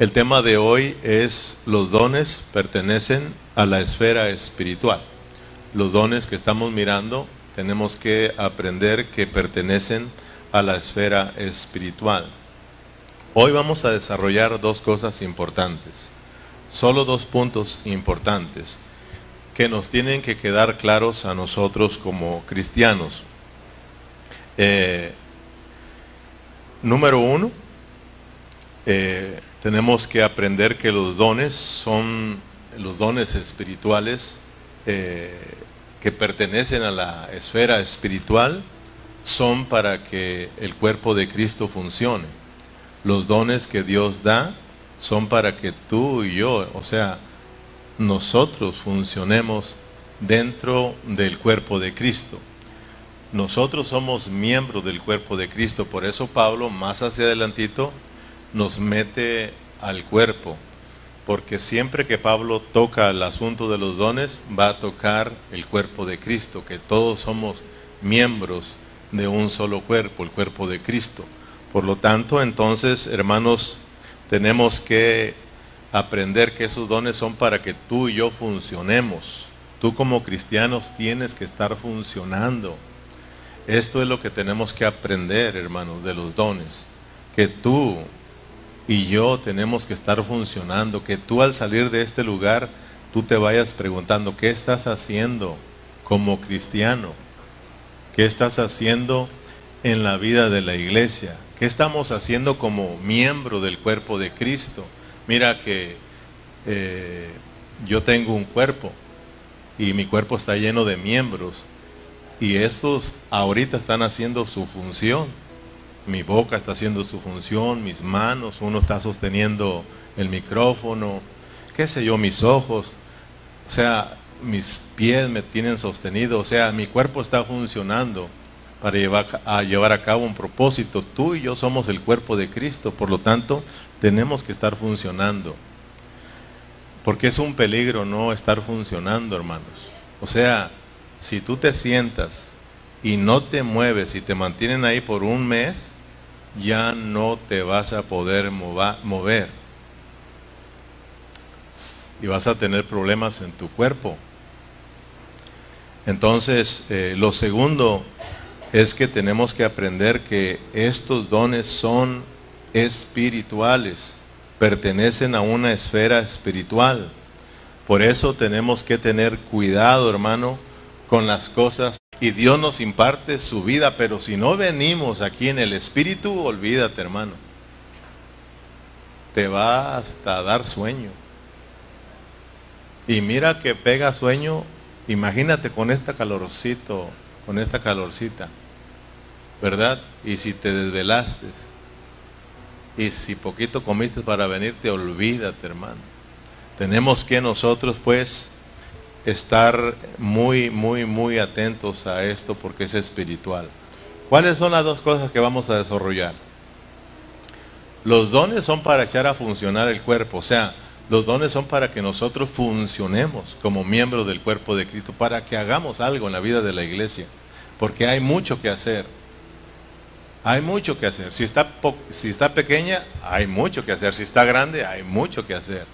El tema de hoy es los dones pertenecen a la esfera espiritual. Los dones que estamos mirando tenemos que aprender que pertenecen a la esfera espiritual. Hoy vamos a desarrollar dos cosas importantes, solo dos puntos importantes que nos tienen que quedar claros a nosotros como cristianos. Eh, número uno, eh, tenemos que aprender que los dones son los dones espirituales eh, que pertenecen a la esfera espiritual son para que el cuerpo de Cristo funcione. Los dones que Dios da son para que tú y yo, o sea, nosotros funcionemos dentro del cuerpo de Cristo. Nosotros somos miembros del cuerpo de Cristo, por eso Pablo más hacia adelantito nos mete al cuerpo, porque siempre que Pablo toca el asunto de los dones, va a tocar el cuerpo de Cristo, que todos somos miembros de un solo cuerpo, el cuerpo de Cristo. Por lo tanto, entonces, hermanos, tenemos que aprender que esos dones son para que tú y yo funcionemos. Tú como cristianos tienes que estar funcionando. Esto es lo que tenemos que aprender, hermanos, de los dones. Que tú y yo tenemos que estar funcionando, que tú al salir de este lugar, tú te vayas preguntando, ¿qué estás haciendo como cristiano? ¿Qué estás haciendo en la vida de la iglesia? ¿Qué estamos haciendo como miembro del cuerpo de Cristo? Mira que eh, yo tengo un cuerpo y mi cuerpo está lleno de miembros y estos ahorita están haciendo su función mi boca está haciendo su función, mis manos, uno está sosteniendo el micrófono, qué sé yo, mis ojos, o sea, mis pies me tienen sostenido, o sea, mi cuerpo está funcionando para llevar a, llevar a cabo un propósito. Tú y yo somos el cuerpo de Cristo, por lo tanto, tenemos que estar funcionando. Porque es un peligro no estar funcionando, hermanos. O sea, si tú te sientas y no te mueves y te mantienen ahí por un mes, ya no te vas a poder mover y vas a tener problemas en tu cuerpo. Entonces, eh, lo segundo es que tenemos que aprender que estos dones son espirituales, pertenecen a una esfera espiritual. Por eso tenemos que tener cuidado, hermano, con las cosas y Dios nos imparte su vida, pero si no venimos aquí en el Espíritu, olvídate hermano. Te va hasta dar sueño. Y mira que pega sueño, imagínate con esta calorcito, con esta calorcita, ¿verdad? Y si te desvelaste, y si poquito comiste para venirte, olvídate hermano. Tenemos que nosotros pues estar muy, muy, muy atentos a esto porque es espiritual. ¿Cuáles son las dos cosas que vamos a desarrollar? Los dones son para echar a funcionar el cuerpo, o sea, los dones son para que nosotros funcionemos como miembros del cuerpo de Cristo, para que hagamos algo en la vida de la iglesia, porque hay mucho que hacer. Hay mucho que hacer. Si está, si está pequeña, hay mucho que hacer. Si está grande, hay mucho que hacer.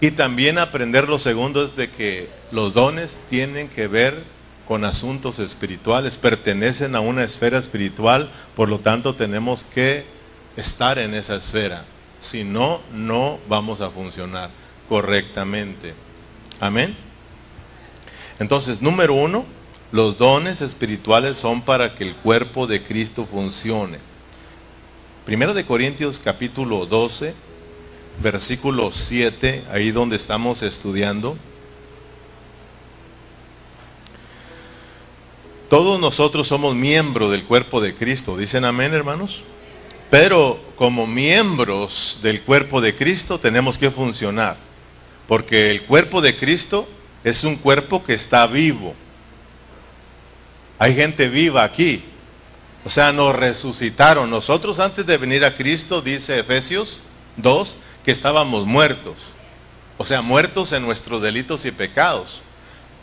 Y también aprender lo segundo es de que los dones tienen que ver con asuntos espirituales, pertenecen a una esfera espiritual, por lo tanto tenemos que estar en esa esfera. Si no, no vamos a funcionar correctamente. Amén. Entonces, número uno, los dones espirituales son para que el cuerpo de Cristo funcione. Primero de Corintios capítulo 12, versículo 7, ahí donde estamos estudiando. Todos nosotros somos miembros del cuerpo de Cristo, dicen amén hermanos. Pero como miembros del cuerpo de Cristo tenemos que funcionar, porque el cuerpo de Cristo es un cuerpo que está vivo. Hay gente viva aquí. O sea, nos resucitaron. Nosotros antes de venir a Cristo, dice Efesios 2, que estábamos muertos, o sea, muertos en nuestros delitos y pecados.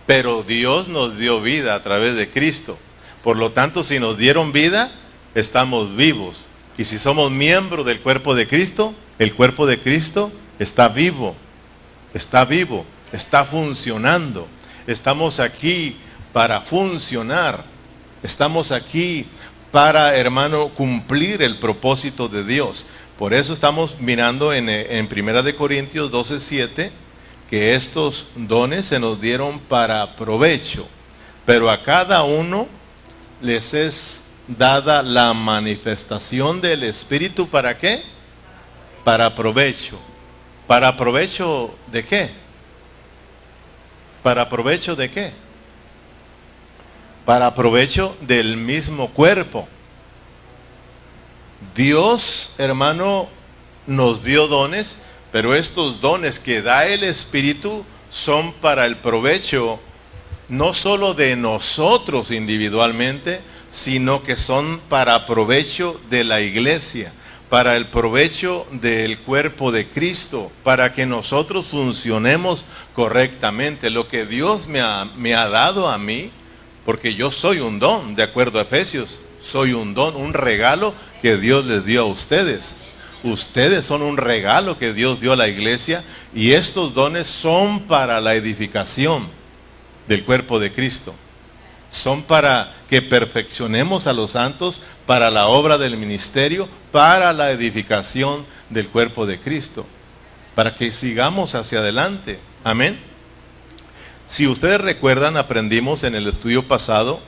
Pero Dios nos dio vida a través de Cristo. Por lo tanto, si nos dieron vida, estamos vivos. Y si somos miembros del cuerpo de Cristo, El cuerpo de Cristo está vivo, está vivo, está funcionando. Estamos aquí para funcionar. Estamos aquí para, hermano, cumplir el propósito de Dios. Por eso estamos mirando en, en Primera de Corintios 12, 7, que estos dones se nos dieron para provecho, pero a cada uno les es dada la manifestación del Espíritu para qué? Para provecho. ¿Para provecho de qué? ¿Para provecho de qué? Para provecho del mismo cuerpo. Dios, hermano, nos dio dones, pero estos dones que da el Espíritu son para el provecho no solo de nosotros individualmente, sino que son para provecho de la iglesia, para el provecho del cuerpo de Cristo, para que nosotros funcionemos correctamente. Lo que Dios me ha, me ha dado a mí, porque yo soy un don, de acuerdo a Efesios, soy un don, un regalo que Dios les dio a ustedes. Ustedes son un regalo que Dios dio a la iglesia y estos dones son para la edificación del cuerpo de Cristo. Son para que perfeccionemos a los santos para la obra del ministerio, para la edificación del cuerpo de Cristo, para que sigamos hacia adelante. Amén. Si ustedes recuerdan, aprendimos en el estudio pasado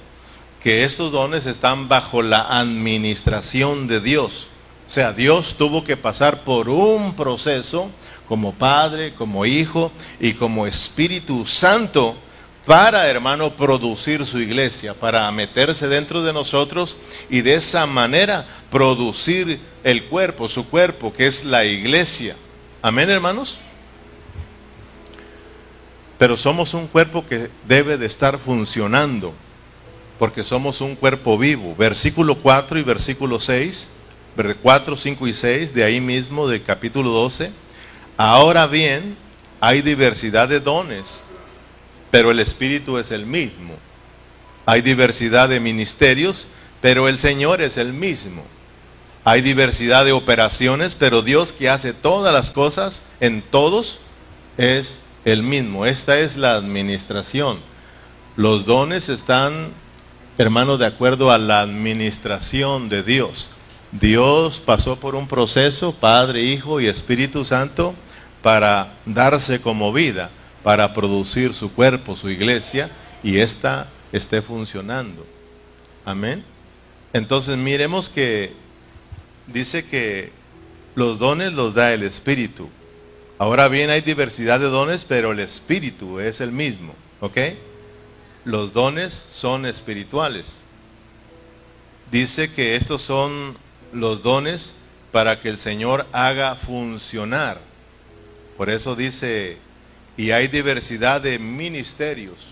que estos dones están bajo la administración de Dios. O sea, Dios tuvo que pasar por un proceso como Padre, como Hijo y como Espíritu Santo para, hermano, producir su iglesia, para meterse dentro de nosotros y de esa manera producir el cuerpo, su cuerpo, que es la iglesia. Amén, hermanos. Pero somos un cuerpo que debe de estar funcionando, porque somos un cuerpo vivo. Versículo 4 y versículo 6, 4, 5 y 6, de ahí mismo del capítulo 12. Ahora bien, hay diversidad de dones pero el Espíritu es el mismo. Hay diversidad de ministerios, pero el Señor es el mismo. Hay diversidad de operaciones, pero Dios que hace todas las cosas en todos es el mismo. Esta es la administración. Los dones están, hermano, de acuerdo a la administración de Dios. Dios pasó por un proceso, Padre, Hijo y Espíritu Santo, para darse como vida para producir su cuerpo, su iglesia, y ésta esté funcionando. Amén. Entonces miremos que dice que los dones los da el Espíritu. Ahora bien, hay diversidad de dones, pero el Espíritu es el mismo. ¿Ok? Los dones son espirituales. Dice que estos son los dones para que el Señor haga funcionar. Por eso dice y hay diversidad de ministerios,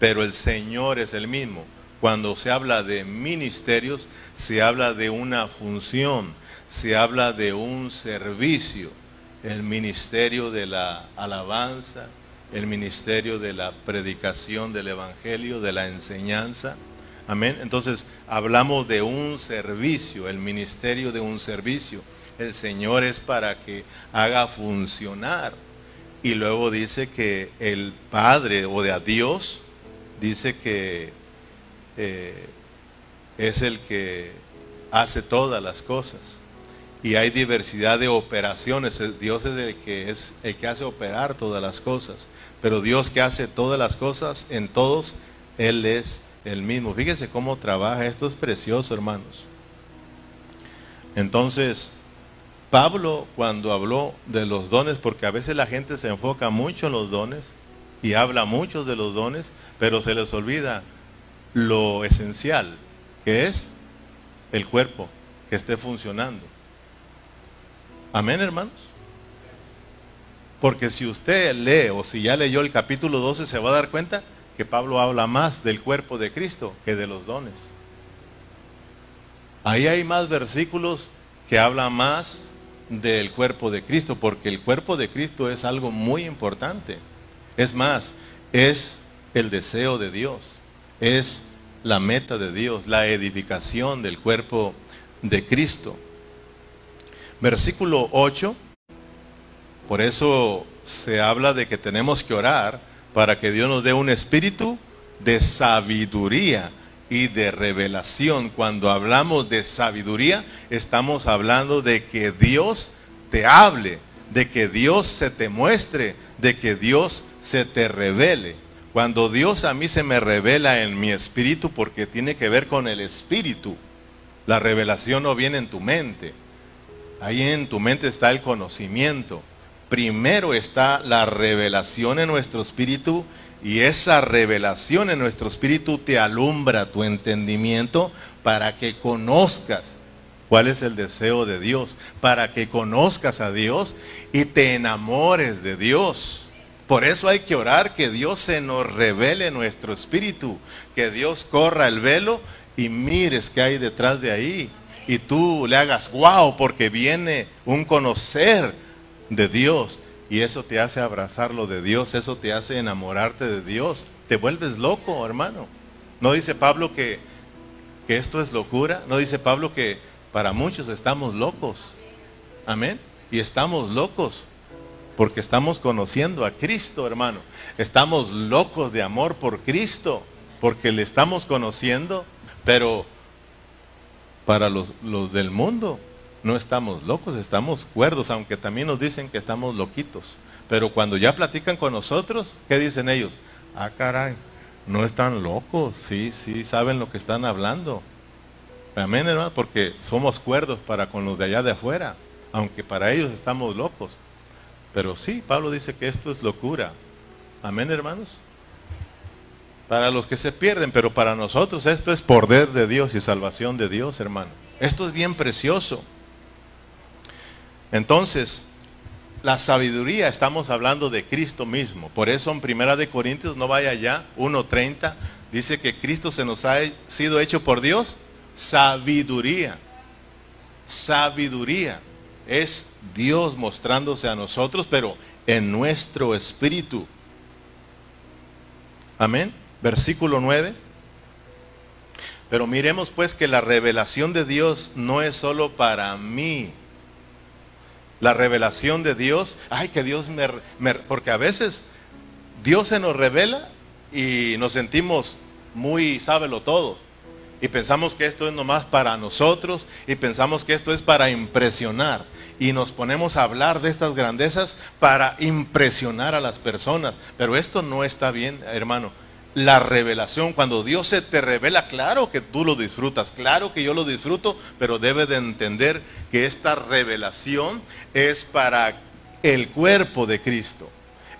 pero el Señor es el mismo. Cuando se habla de ministerios, se habla de una función, se habla de un servicio. El ministerio de la alabanza, el ministerio de la predicación del Evangelio, de la enseñanza. Amén. Entonces hablamos de un servicio, el ministerio de un servicio. El Señor es para que haga funcionar y luego dice que el Padre o de a Dios dice que eh, es el que hace todas las cosas. Y hay diversidad de operaciones. Dios es el que es el que hace operar todas las cosas. Pero Dios que hace todas las cosas en todos, Él es el mismo. Fíjese cómo trabaja. Esto es precioso, hermanos. Entonces, Pablo cuando habló de los dones, porque a veces la gente se enfoca mucho en los dones y habla mucho de los dones, pero se les olvida lo esencial, que es el cuerpo que esté funcionando. Amén, hermanos. Porque si usted lee o si ya leyó el capítulo 12, se va a dar cuenta que Pablo habla más del cuerpo de Cristo que de los dones. Ahí hay más versículos que hablan más del cuerpo de Cristo, porque el cuerpo de Cristo es algo muy importante. Es más, es el deseo de Dios, es la meta de Dios, la edificación del cuerpo de Cristo. Versículo 8. Por eso se habla de que tenemos que orar para que Dios nos dé un espíritu de sabiduría y de revelación. Cuando hablamos de sabiduría, estamos hablando de que Dios te hable, de que Dios se te muestre, de que Dios se te revele. Cuando Dios a mí se me revela en mi espíritu, porque tiene que ver con el espíritu, la revelación no viene en tu mente. Ahí en tu mente está el conocimiento. Primero está la revelación en nuestro espíritu y esa revelación en nuestro espíritu te alumbra tu entendimiento para que conozcas cuál es el deseo de Dios, para que conozcas a Dios y te enamores de Dios. Por eso hay que orar que Dios se nos revele nuestro espíritu, que Dios corra el velo y mires qué hay detrás de ahí. Y tú le hagas wow porque viene un conocer de Dios y eso te hace abrazarlo de Dios, eso te hace enamorarte de Dios. Te vuelves loco, hermano. No dice Pablo que, que esto es locura. No dice Pablo que para muchos estamos locos. Amén. Y estamos locos porque estamos conociendo a Cristo, hermano. Estamos locos de amor por Cristo porque le estamos conociendo. Pero para los, los del mundo, no estamos locos, estamos cuerdos, aunque también nos dicen que estamos loquitos. Pero cuando ya platican con nosotros, ¿qué dicen ellos? Ah, caray, no están locos, sí, sí, saben lo que están hablando. Amén, hermano, porque somos cuerdos para con los de allá de afuera, aunque para ellos estamos locos. Pero sí, Pablo dice que esto es locura. Amén, hermanos. Para los que se pierden, pero para nosotros esto es poder de Dios y salvación de Dios, hermano. Esto es bien precioso. Entonces, la sabiduría, estamos hablando de Cristo mismo. Por eso en Primera de Corintios, no vaya allá, 1.30, dice que Cristo se nos ha sido hecho por Dios sabiduría. Sabiduría es Dios mostrándose a nosotros, pero en nuestro espíritu. Amén. Versículo 9. Pero miremos pues que la revelación de Dios no es solo para mí, la revelación de Dios, ay, que Dios me, porque a veces Dios se nos revela y nos sentimos muy sábelo todo. Y pensamos que esto es nomás para nosotros y pensamos que esto es para impresionar. Y nos ponemos a hablar de estas grandezas para impresionar a las personas. Pero esto no está bien, hermano la revelación, cuando Dios se te revela, claro que tú lo disfrutas, claro que yo lo disfruto, pero debe de entender que esta revelación es para el cuerpo de Cristo,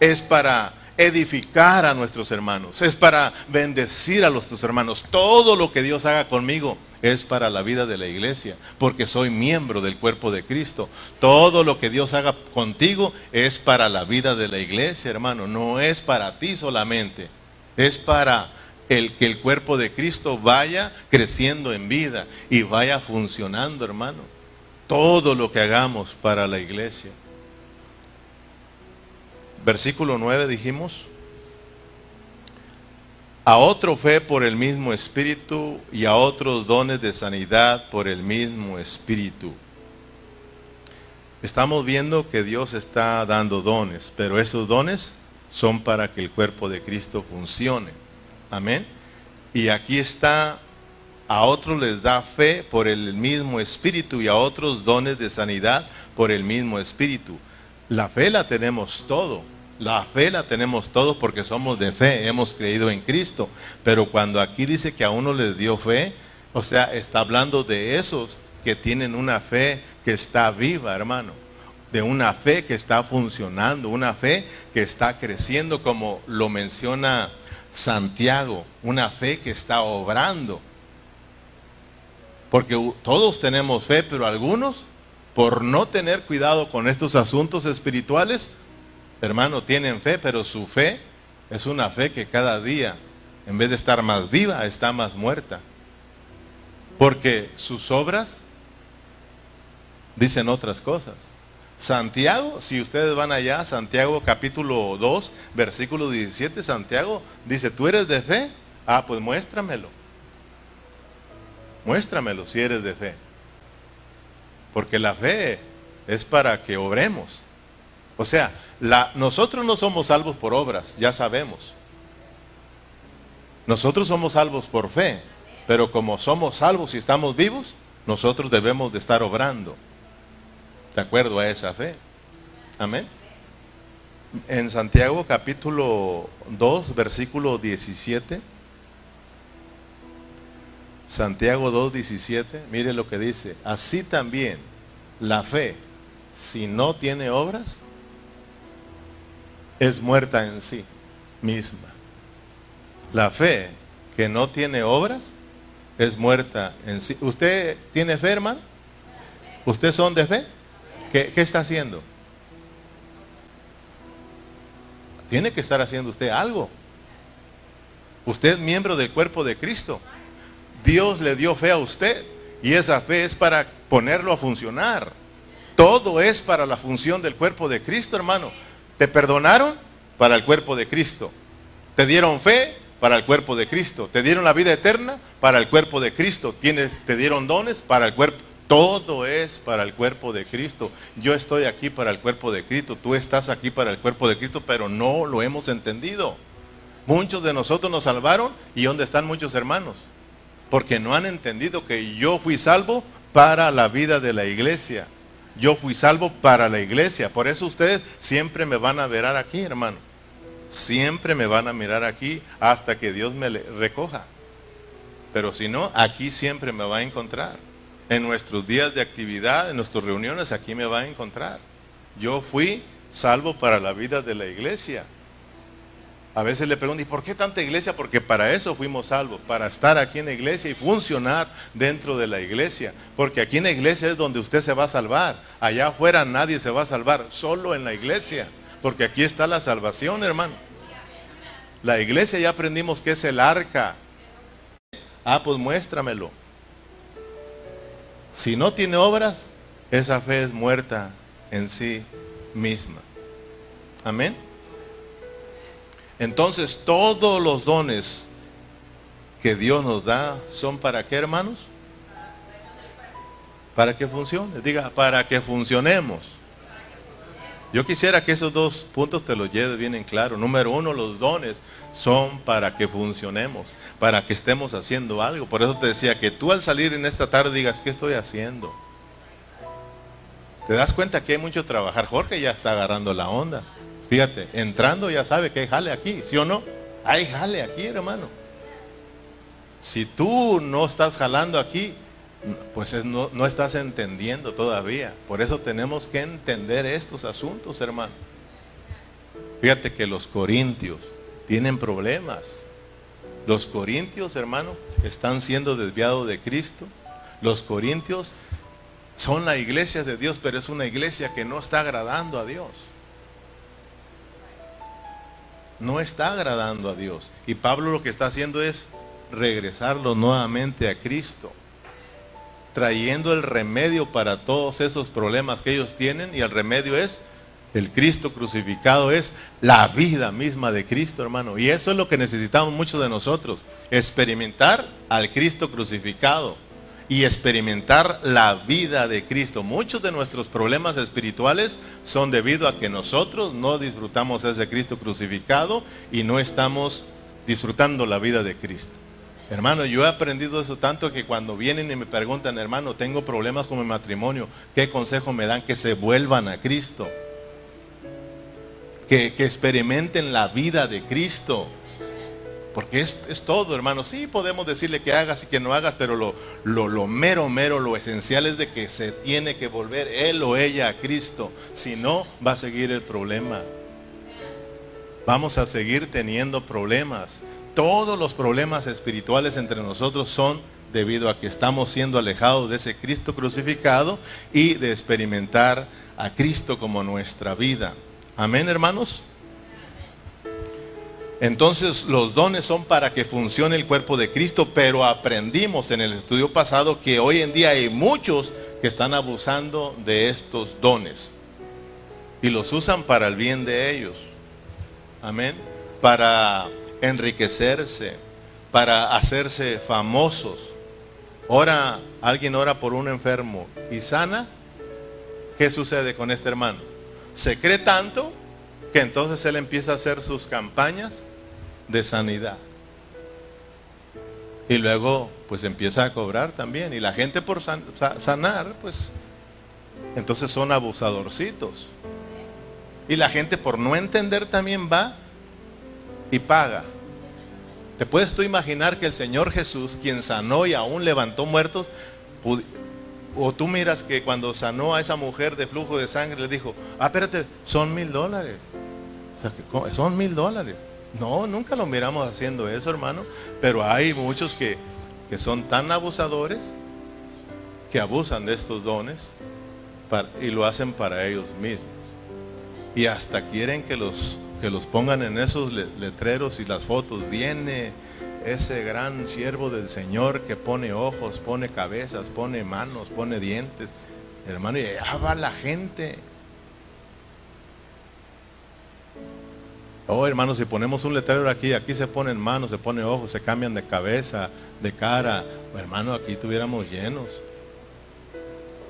es para edificar a nuestros hermanos, es para bendecir a nuestros hermanos. Todo lo que Dios haga conmigo es para la vida de la iglesia, porque soy miembro del cuerpo de Cristo. Todo lo que Dios haga contigo es para la vida de la iglesia, hermano, no es para ti solamente. Es para el que el cuerpo de Cristo vaya creciendo en vida y vaya funcionando, hermano. Todo lo que hagamos para la iglesia. Versículo 9 dijimos. A otro fe por el mismo espíritu y a otros dones de sanidad por el mismo espíritu. Estamos viendo que Dios está dando dones, pero esos dones son para que el cuerpo de Cristo funcione. Amén. Y aquí está, a otros les da fe por el mismo espíritu y a otros dones de sanidad por el mismo espíritu. La fe la tenemos todo. La fe la tenemos todo porque somos de fe, hemos creído en Cristo. Pero cuando aquí dice que a uno les dio fe, o sea, está hablando de esos que tienen una fe que está viva, hermano de una fe que está funcionando, una fe que está creciendo, como lo menciona Santiago, una fe que está obrando. Porque todos tenemos fe, pero algunos, por no tener cuidado con estos asuntos espirituales, hermano, tienen fe, pero su fe es una fe que cada día, en vez de estar más viva, está más muerta. Porque sus obras dicen otras cosas. Santiago, si ustedes van allá, Santiago capítulo 2, versículo 17, Santiago dice, ¿tú eres de fe? Ah, pues muéstramelo. Muéstramelo si eres de fe. Porque la fe es para que obremos. O sea, la, nosotros no somos salvos por obras, ya sabemos. Nosotros somos salvos por fe, pero como somos salvos y estamos vivos, nosotros debemos de estar obrando de acuerdo a esa fe. Amén. En Santiago capítulo 2, versículo 17. Santiago 2, 17. Mire lo que dice. Así también la fe, si no tiene obras, es muerta en sí misma. La fe que no tiene obras es muerta en sí. ¿Usted tiene fe, hermano? ¿Ustedes son de fe? ¿Qué, está haciendo? Tiene que estar haciendo usted algo. Usted es miembro del cuerpo de Cristo. Dios le dio fe a usted y esa fe es para ponerlo a funcionar. Todo es para la función del cuerpo de Cristo, hermano. ¿Te perdonaron? Para el cuerpo de Cristo. ¿Te dieron fe? Para el cuerpo de Cristo. ¿Te dieron la vida eterna? Para el cuerpo de Cristo. ¿Te dieron dones? Para el cuerpo. Todo es para el cuerpo de Cristo. Yo estoy aquí para el cuerpo de Cristo, tú estás aquí para el cuerpo de Cristo, pero no lo hemos entendido. Muchos de nosotros nos salvaron y ¿dónde están muchos hermanos? Porque no han entendido que yo fui salvo para la vida de la iglesia. Yo fui salvo para la iglesia. Por eso ustedes siempre me van a ver aquí, hermano. Siempre me van a mirar aquí hasta que Dios me recoja. Pero si no, aquí siempre me va a encontrar en nuestros días de actividad, en nuestras reuniones, aquí me va a encontrar. Yo fui salvo para la vida de la iglesia. A veces le pregunto, ¿y por qué tanta iglesia? Porque para eso fuimos salvos, para estar aquí en la iglesia y funcionar dentro de la iglesia. Porque aquí en la iglesia es donde usted se va a salvar. Allá afuera nadie se va a salvar, solo en la iglesia. Porque aquí está la salvación, hermano. La iglesia ya aprendimos que es el arca. Ah, pues muéstramelo. Si no tiene obras, esa fe es muerta en sí misma. Amén. Entonces todos los dones que Dios nos da son para qué, hermanos? Para que funcione. Diga, para que funcionemos. Yo quisiera que esos dos puntos te los lleves bien en claro. Número uno, los dones son para que funcionemos, para que estemos haciendo algo. Por eso te decía que tú al salir en esta tarde digas, ¿qué estoy haciendo? ¿Te das cuenta que hay mucho trabajar? Jorge ya está agarrando la onda. Fíjate, entrando ya sabe que hay jale aquí, ¿sí o no? Hay jale aquí, hermano. Si tú no estás jalando aquí, pues no, no estás entendiendo todavía. Por eso tenemos que entender estos asuntos, hermano. Fíjate que los corintios tienen problemas. Los corintios, hermano, están siendo desviados de Cristo. Los corintios son la iglesia de Dios, pero es una iglesia que no está agradando a Dios. No está agradando a Dios. Y Pablo lo que está haciendo es regresarlo nuevamente a Cristo trayendo el remedio para todos esos problemas que ellos tienen y el remedio es el Cristo crucificado, es la vida misma de Cristo, hermano. Y eso es lo que necesitamos muchos de nosotros, experimentar al Cristo crucificado y experimentar la vida de Cristo. Muchos de nuestros problemas espirituales son debido a que nosotros no disfrutamos ese Cristo crucificado y no estamos disfrutando la vida de Cristo. Hermano, yo he aprendido eso tanto que cuando vienen y me preguntan, hermano, tengo problemas con mi matrimonio, ¿qué consejo me dan? Que se vuelvan a Cristo. Que, experimenten la vida de Cristo. Porque es, todo, hermano. Sí, podemos decirle que hagas y que no hagas, pero lo, lo, lo mero, mero, lo esencial es de que se tiene que volver él o ella a Cristo. Si no, va a seguir el problema. Vamos a seguir teniendo problemas. Todos los problemas espirituales entre nosotros son debido a que estamos siendo alejados de ese Cristo crucificado y de experimentar a Cristo como nuestra vida. Amén, hermanos. Entonces los dones son para que funcione el cuerpo de Cristo, pero aprendimos en el estudio pasado que hoy en día hay muchos que están abusando de estos dones y los usan para el bien de ellos. Amén. Para enriquecerse, para hacerse famosos. Ora, alguien ora por un enfermo y sana ¿qué sucede con este hermano? Se cree tanto que entonces él empieza a hacer sus campañas de sanidad. Y luego pues empieza a cobrar también. Y la gente por sanar, pues entonces son abusadorcitos. Y la gente por no entender también va y paga. ¿Te puedes tú imaginar que el Señor Jesús, quien sanó y aún levantó muertos, o tú miras que cuando sanó a esa mujer de flujo de sangre, le dijo, ah, espérate, son mil dólares. O sea, son mil dólares. No, nunca lo miramos haciendo eso, hermano. Pero hay muchos que, que son tan abusadores que abusan de estos dones y lo hacen para ellos mismos. Y hasta quieren que los, que los pongan en esos letreros y las fotos. Viene ese gran siervo del Señor que pone ojos, pone cabezas, pone manos, pone dientes. Hermano, y allá va la gente. Oh, hermano, si ponemos un letrero aquí, aquí se ponen manos, se pone ojos, se cambian de cabeza, de cara. Hermano, aquí tuviéramos llenos.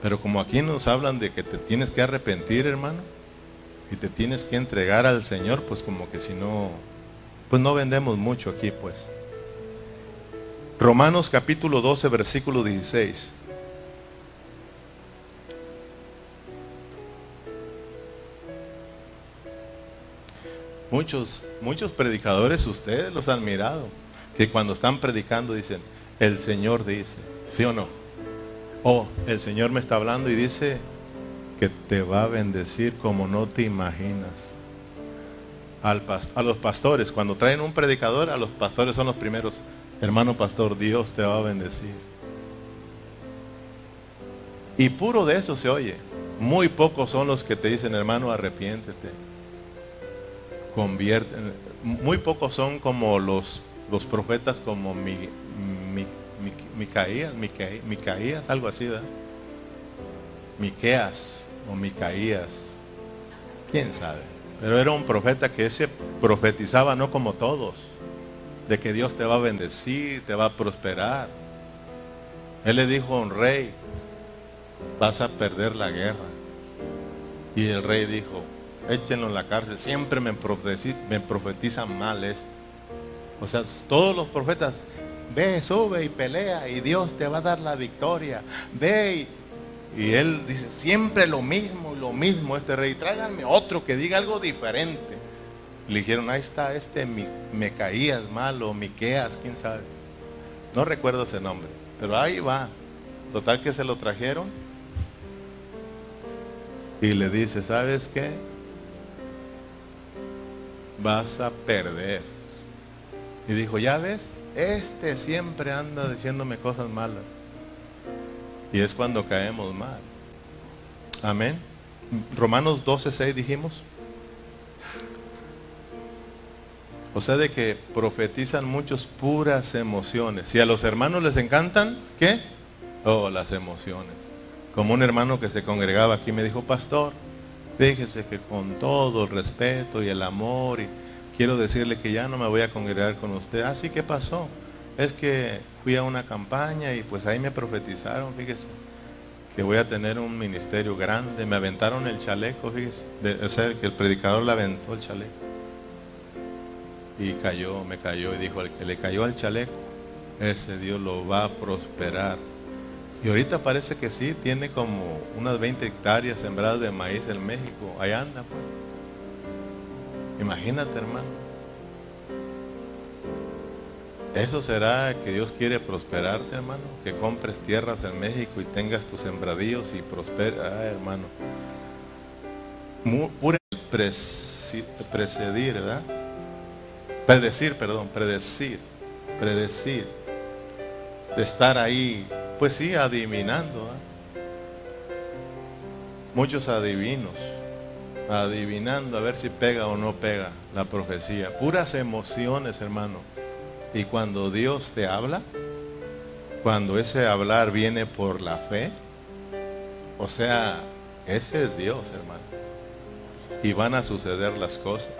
Pero como aquí nos hablan de que te tienes que arrepentir, hermano, y te tienes que entregar al Señor, pues como que si no, pues no vendemos mucho aquí, pues. Romanos capítulo 12, versículo 16. Muchos, muchos predicadores, ustedes los han mirado, que cuando están predicando dicen, el Señor dice, ¿sí o no? O el Señor me está hablando y dice que te va a bendecir como no te imaginas. Al a los pastores, cuando traen un predicador, a los pastores son los primeros hermano pastor, Dios te va a bendecir. Y puro de eso se oye. Muy pocos son los que te dicen, hermano, arrepiéntete. Convierte. Muy pocos son como los, los profetas como mi, mi, mi, Micaías, Micaías, algo así, ¿verdad? Miqueas o Micaías. ¿Quién sabe? Pero era un profeta que ese profetizaba no como todos de que Dios te va a bendecir, te va a prosperar. Él le dijo a un rey, vas a perder la guerra. Y el rey dijo, échenlo en la cárcel, siempre me, me profetizan mal esto. O sea, todos los profetas, ve, sube y pelea y Dios te va a dar la victoria. Ve y, y él dice, siempre lo mismo, lo mismo este rey, tráiganme otro que diga algo diferente. Le dijeron, ahí está este Mecaías malo, Miqueas, quién sabe. No recuerdo ese nombre, pero ahí va. Total que se lo trajeron. Y le dice, ¿sabes qué? Vas a perder. Y dijo, ya ves, este siempre anda diciéndome cosas malas. Y es cuando caemos mal. Amén. Romanos 12, 6 dijimos. O sea, de que profetizan muchos puras emociones. Si a los hermanos les encantan, ¿qué? Oh, las emociones. Como un hermano que se congregaba aquí me dijo, pastor, fíjese que con todo el respeto y el amor, y quiero decirle que ya no me voy a congregar con usted. Así que pasó. Es que fui a una campaña y pues ahí me profetizaron, fíjese, que voy a tener un ministerio grande. Me aventaron el chaleco, fíjese. o sea, que el predicador le aventó el chaleco y cayó, me cayó y dijo, el que le cayó al chaleco, ese Dios lo va a prosperar. Y ahorita parece que sí, tiene como unas 20 hectáreas sembradas de maíz en México. Ahí anda, pues. Imagínate, hermano. ¿Eso será que Dios quiere prosperarte, hermano? Que compres tierras en México y tengas tus sembradíos y prosperes. Ah, hermano. Pura precedir, ¿verdad? Predecir, perdón, predecir, predecir. De estar ahí, pues sí, adivinando. ¿ah? Muchos adivinos, adivinando a ver si pega o no pega la profecía. Puras emociones, hermano. Y cuando Dios te habla, cuando ese hablar viene por la fe, o sea, ese es Dios, hermano. Y van a suceder las cosas.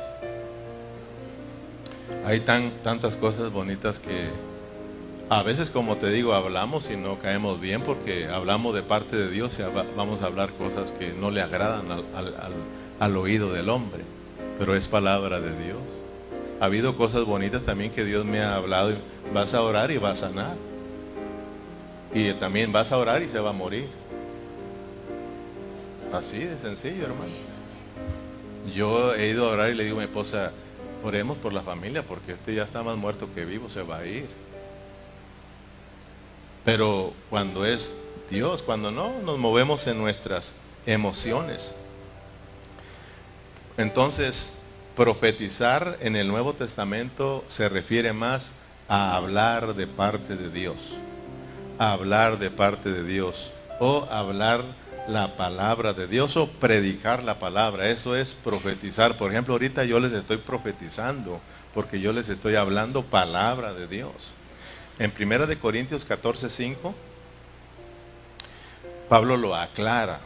Hay tan, tantas cosas bonitas que A veces, como te digo, hablamos y no caemos bien porque hablamos de parte de Dios y vamos a hablar cosas que no le agradan al, oído del hombre, pero es palabra de Dios. Ha habido cosas bonitas también que Dios me ha hablado vas a orar y vas a sanar. Y también vas a orar y se va a morir. Así de sencillo, hermano. Yo he ido a orar y le digo a mi esposa, oremos por la familia porque este ya está más muerto que vivo, se va a ir. Pero cuando es Dios, cuando no, nos movemos en nuestras emociones. Entonces, profetizar en el Nuevo Testamento se refiere más a hablar de parte de Dios, a hablar de parte de Dios, o hablar la palabra de Dios, o predicar la palabra. Eso es profetizar. Por ejemplo, ahorita yo les estoy profetizando, porque yo les estoy hablando palabra de Dios. En 1 de Corintios 14, 5, Pablo lo aclara.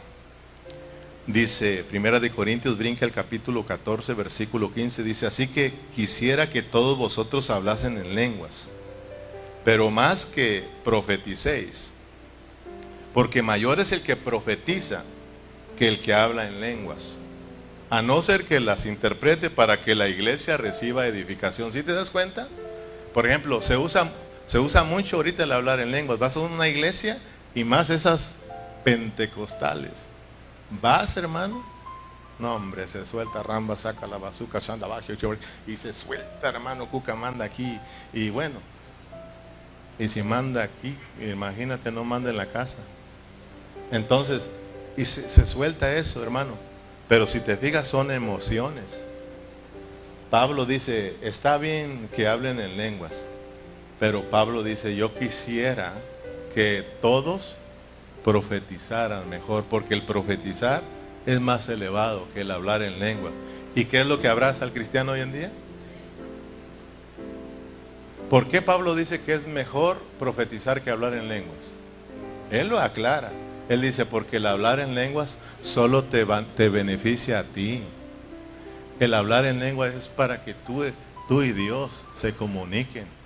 Dice, 1 de Corintios brinca el capítulo 14, versículo 15, dice, así que quisiera que todos vosotros hablasen en lenguas, pero más que profeticéis, porque mayor es el que profetiza que el que habla en lenguas, a no ser que las interprete para que la iglesia reciba edificación. ¿Sí te das cuenta? Por ejemplo, se usa se usa mucho ahorita el hablar en lenguas. Vas a una iglesia y más esas pentecostales. ¿Vas, hermano? No, hombre, se suelta Ramba, saca la bazuca, anda y se suelta, hermano, Cuca manda aquí. Y bueno, y si manda aquí, imagínate, no manda en la casa. Entonces, y se, se suelta eso, hermano. Pero si te fijas, son emociones. Pablo dice, está bien que hablen en lenguas, pero Pablo dice, yo quisiera que todos profetizaran mejor, porque el profetizar es más elevado que el hablar en lenguas. ¿Y qué es lo que abraza al cristiano hoy en día? ¿Por qué Pablo dice que es mejor profetizar que hablar en lenguas? Él lo aclara. Él dice, porque el hablar en lenguas solo te, te beneficia a ti. El hablar en lenguas es para que tú, tú y Dios se comuniquen.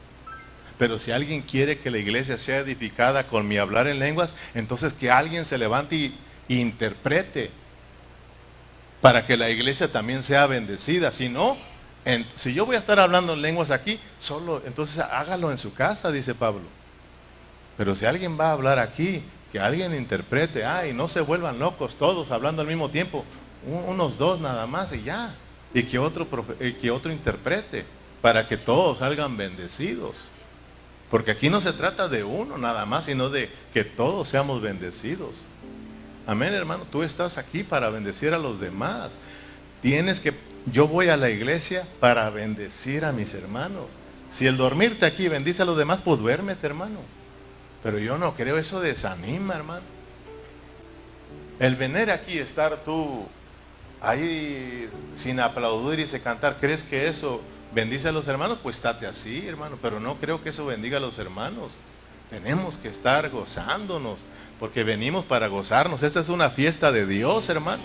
Pero si alguien quiere que la iglesia sea edificada con mi hablar en lenguas, entonces que alguien se levante y, interprete para que la iglesia también sea bendecida. Si no, si yo voy a estar hablando en lenguas aquí, solo, entonces hágalo en su casa, dice Pablo. Pero si alguien va a hablar aquí, que alguien interprete, ay, no se vuelvan locos todos hablando al mismo tiempo, unos dos nada más y ya. Y que otro, que otro interprete para que todos salgan bendecidos. Porque aquí no se trata de uno nada más, sino de que todos seamos bendecidos. Amén, hermano. Tú estás aquí para bendecir a los demás. Tienes que, yo voy a la iglesia para bendecir a mis hermanos. Si el dormirte aquí bendice a los demás, pues duérmete, hermano. Pero yo no creo, eso desanima, hermano. El venir aquí, estar tú ahí sin aplaudir y sin cantar, ¿crees que eso bendice a los hermanos, pues estate así, hermano, pero no creo que eso bendiga a los hermanos. Tenemos que estar gozándonos, porque venimos para gozarnos. Esta es una fiesta de Dios, hermano.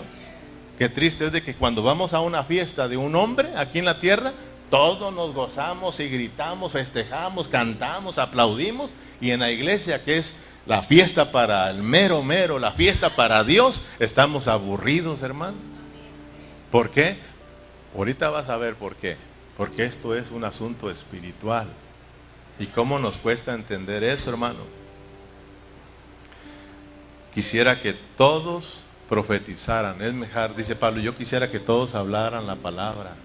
Qué triste es de que cuando vamos a una fiesta de un hombre aquí en la tierra, todos nos gozamos y gritamos, festejamos, cantamos, aplaudimos, y en la iglesia que es la fiesta para el mero mero, la fiesta para Dios, estamos aburridos, hermano. ¿Por qué? Ahorita vas a ver por qué porque esto es un asunto espiritual. ¿Y cómo nos cuesta entender eso, hermano? Quisiera que todos profetizaran. Es mejor, dice Pablo, yo quisiera que todos hablaran la palabra.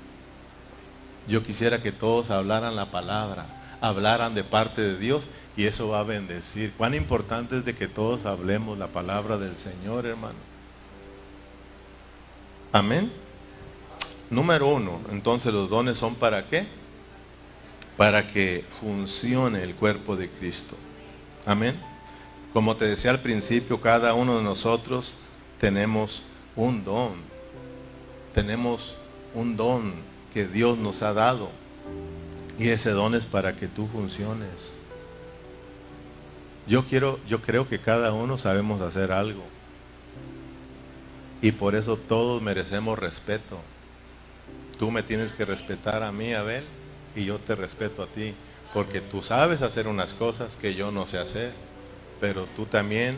Yo quisiera que todos hablaran la palabra, hablaran de parte de Dios y eso va a bendecir. Cuán importante es de que todos hablemos la palabra del Señor, hermano. Amén. Número uno, entonces los dones son para qué? Para que funcione el cuerpo de Cristo. Amén. Como te decía al principio, cada uno de nosotros tenemos un don. Tenemos un don que Dios nos ha dado. Y ese don es para que tú funciones. Yo quiero, yo creo que cada uno sabemos hacer algo. Y por eso todos merecemos respeto. Tú me tienes que respetar a mí, Abel, y yo te respeto a ti, porque tú sabes hacer unas cosas que yo no sé hacer, pero tú también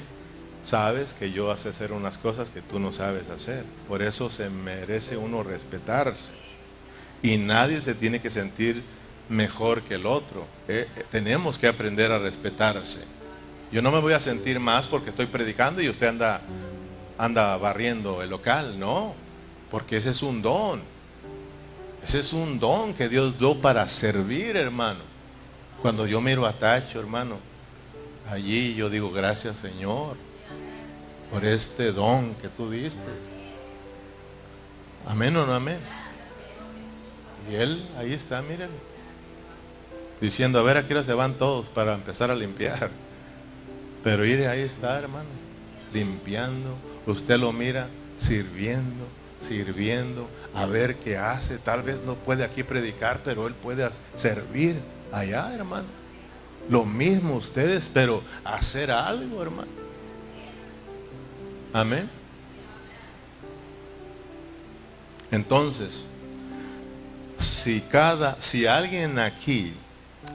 sabes que yo sé hacer unas cosas que tú no sabes hacer. Por eso se merece uno respetarse. Y nadie se tiene que sentir mejor que el otro. Eh, eh, tenemos que aprender a respetarse. Yo no me voy a sentir más porque estoy predicando y usted anda, anda barriendo el local, no, porque ese es un don. Ese es un don que Dios dio para servir, hermano. Cuando yo miro a Tacho, hermano, allí yo digo, gracias Señor por este don que tú diste. Amén o no amén. Y él ahí está, miren, diciendo, a ver, aquí se van todos para empezar a limpiar. Pero ir ahí está, hermano, limpiando. Usted lo mira sirviendo, sirviendo, a ver qué hace. Tal vez no puede aquí predicar, pero él puede servir allá, hermano. Lo mismo ustedes, pero hacer algo, hermano. Amén. Entonces, si cada, si alguien aquí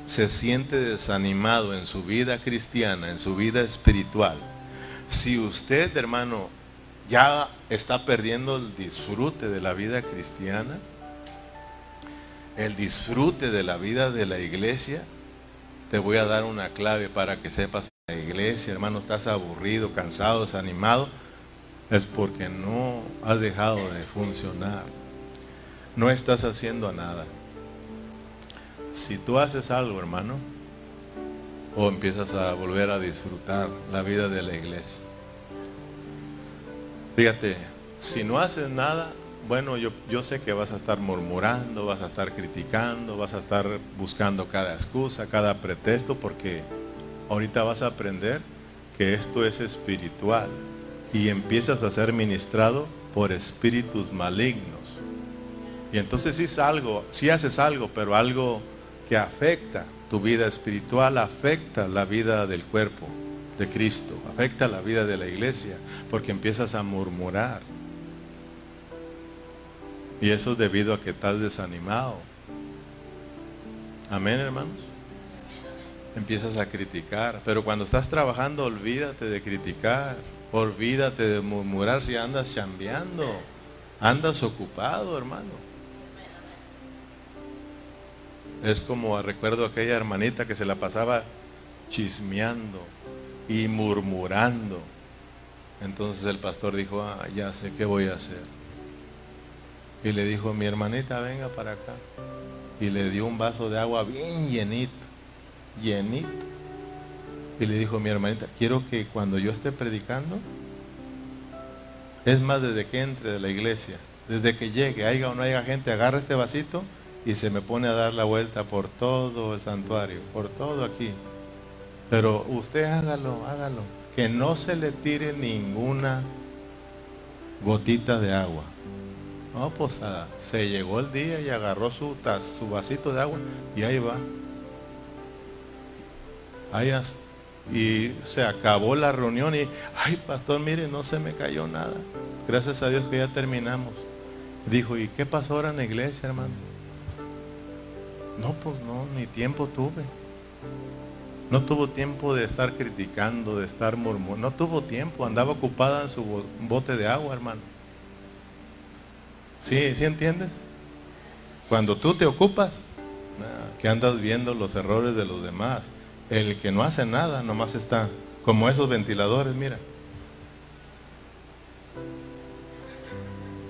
se siente desanimado en su vida cristiana, en su vida espiritual, si usted, hermano, ya está perdiendo el disfrute de la vida cristiana, el disfrute de la vida de la iglesia, te voy a dar una clave para que sepas la iglesia, hermano, estás aburrido, cansado, desanimado, es porque no has dejado de funcionar. No estás haciendo nada. Si tú haces algo, hermano, o empiezas a volver a disfrutar la vida de la iglesia. Fíjate, si no haces nada, bueno, yo, yo sé que vas a estar murmurando, vas a estar criticando, vas a estar buscando cada excusa, cada pretexto, porque ahorita vas a aprender que esto es espiritual y empiezas a ser ministrado por espíritus malignos. Y entonces es algo, si haces algo, pero algo que afecta tu vida espiritual, afecta la vida del cuerpo de Cristo, afecta la vida de la iglesia, porque empiezas a murmurar. Y eso es debido a que estás desanimado. Amén, hermanos. Empiezas a criticar, pero cuando estás trabajando, olvídate de criticar, olvídate de murmurar si andas chambeando, andas ocupado, hermano. Es como recuerdo aquella hermanita que se la pasaba chismeando y murmurando. Entonces el pastor dijo, ah, ya sé qué voy a hacer. Y le dijo, mi hermanita, venga para acá. Y le dio un vaso de agua bien llenito, llenito. Y le dijo, mi hermanita, quiero que cuando yo esté predicando, es más desde que entre de la iglesia, desde que llegue, haya o no haya gente, agarra este vasito y se me pone a dar la vuelta por todo el santuario, por todo aquí. Pero usted hágalo, hágalo, que no se le tire ninguna gotita de agua. No, pues ah, se llegó el día y agarró su, su vasito de agua y ahí va. Ahí y se acabó la reunión y, ay pastor, mire, no se me cayó nada. Gracias a Dios que ya terminamos. Dijo, ¿y qué pasó ahora en la iglesia, hermano? No, pues no, ni tiempo tuve. No tuvo tiempo de estar criticando, de estar murmurando. No tuvo tiempo, andaba ocupada en su bote de agua, hermano. ¿Sí, ¿sí entiendes? Cuando tú te ocupas, que andas viendo los errores de los demás. El que no hace nada, nomás está como esos ventiladores, mira.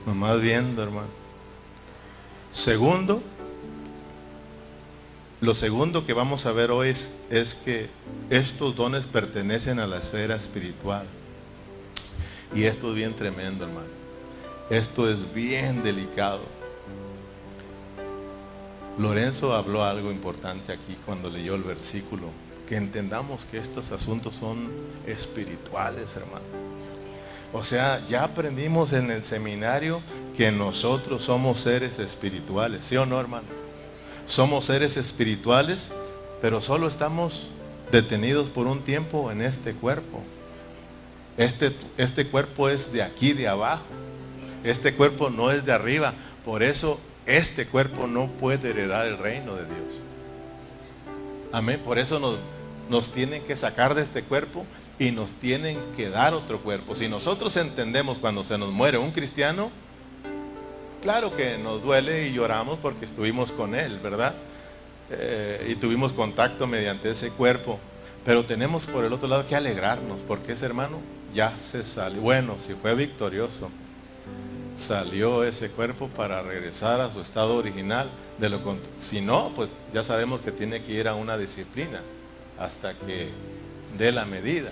Nomás viendo, hermano. Segundo, lo segundo que vamos a ver hoy es, que estos dones pertenecen a la esfera espiritual. Y esto es bien tremendo, hermano. Esto es bien delicado. Lorenzo habló algo importante aquí cuando leyó el versículo. Que entendamos que estos asuntos son espirituales, hermano. O sea, ya aprendimos en el seminario que nosotros somos seres espirituales, ¿sí o no, hermano? Somos seres espirituales, pero solo estamos detenidos por un tiempo en este cuerpo. Este, este cuerpo es de aquí, de abajo. Este cuerpo no es de arriba. Por eso este cuerpo no puede heredar el reino de Dios. Amén. Por eso nos, nos tienen que sacar de este cuerpo y nos tienen que dar otro cuerpo. Si nosotros entendemos cuando se nos muere un cristiano, claro que nos duele y lloramos porque estuvimos con él, ¿verdad? Eh, y tuvimos contacto mediante ese cuerpo. Pero tenemos por el otro lado que alegrarnos, porque ese hermano ya se salió. Bueno, si fue victorioso, salió ese cuerpo para regresar a su estado original. Si no, pues ya sabemos que tiene que ir a una disciplina hasta que dé la medida.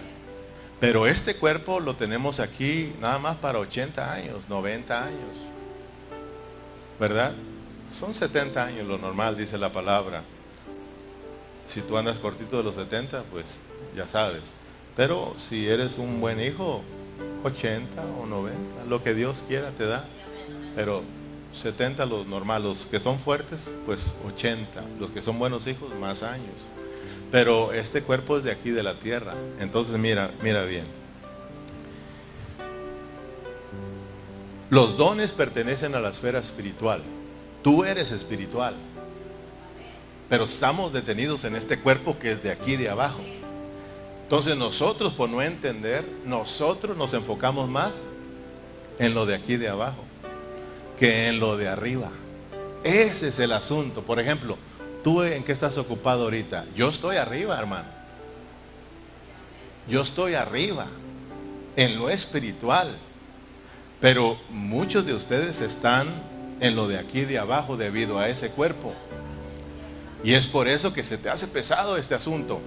Pero este cuerpo lo tenemos aquí nada más para 80 años, 90 años. ¿Verdad? Son 70 años lo normal, dice la palabra. Si tú andas cortito de los 70, pues ya sabes. Pero si eres un buen hijo, 80 o 90, lo que Dios quiera te da. Pero 70 los normales, los que son fuertes, pues 80. Los que son buenos hijos, más años. Pero este cuerpo es de aquí, de la tierra. Entonces mira, mira bien. Los dones pertenecen a la esfera espiritual. Tú eres espiritual. Pero estamos detenidos en este cuerpo que es de aquí, de abajo. Entonces nosotros, por no entender, nosotros nos enfocamos más en lo de aquí, de abajo, que en lo de arriba. Ese es el asunto. Por ejemplo, ¿tú en qué estás ocupado ahorita? Yo estoy arriba, hermano. Yo estoy arriba, en lo espiritual. Pero muchos de ustedes están en lo de aquí, de abajo, debido a ese cuerpo. Y es por eso que se te hace pesado este asunto.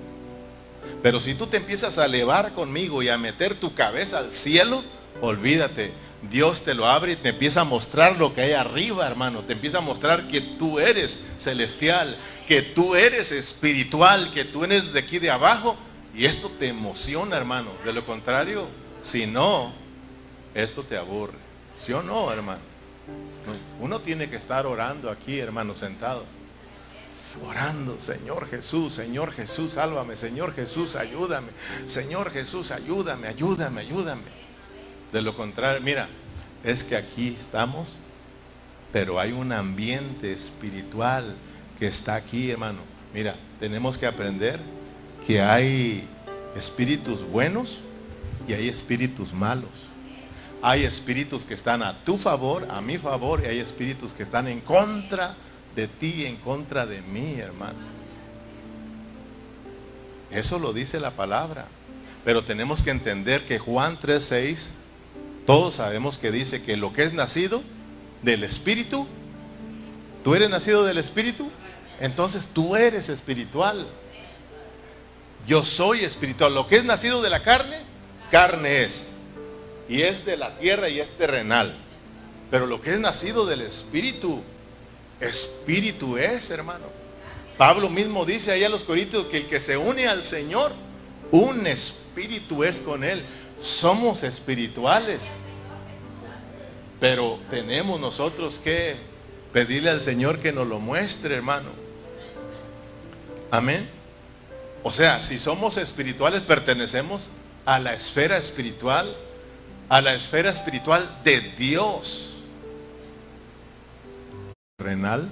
Pero si tú te empiezas a elevar conmigo y a meter tu cabeza al cielo, olvídate. Dios te lo abre y te empieza a mostrar lo que hay arriba, hermano. Te empieza a mostrar que tú eres celestial, que tú eres espiritual, que tú eres de aquí de abajo. Y esto te emociona, hermano. De lo contrario, si no, esto te aburre. ¿Sí o no, hermano? Uno tiene que estar orando aquí, hermano, sentado orando, Señor Jesús, Señor Jesús, sálvame, Señor Jesús, ayúdame, Señor Jesús, ayúdame, ayúdame, ayúdame. De lo contrario, mira, es que aquí estamos, pero hay un ambiente espiritual que está aquí, hermano. Mira, tenemos que aprender que hay espíritus buenos y hay espíritus malos. Hay espíritus que están a tu favor, a mi favor, y hay espíritus que están en contra de ti en contra de mí, hermano. Eso lo dice la palabra. Pero tenemos que entender que Juan 3:6, todos sabemos que dice que lo que es nacido del Espíritu, tú eres nacido del Espíritu, entonces tú eres espiritual. Yo soy espiritual. Lo que es nacido de la carne, carne es. Y es de la tierra y es terrenal. Pero lo que es nacido del Espíritu, Espíritu es, hermano. Pablo mismo dice allá a los Corintios que el que se une al Señor, un espíritu es con Él. Somos espirituales. Pero tenemos nosotros que pedirle al Señor que nos lo muestre, hermano. Amén. O sea, si somos espirituales, pertenecemos a la esfera espiritual, a la esfera espiritual de Dios renal,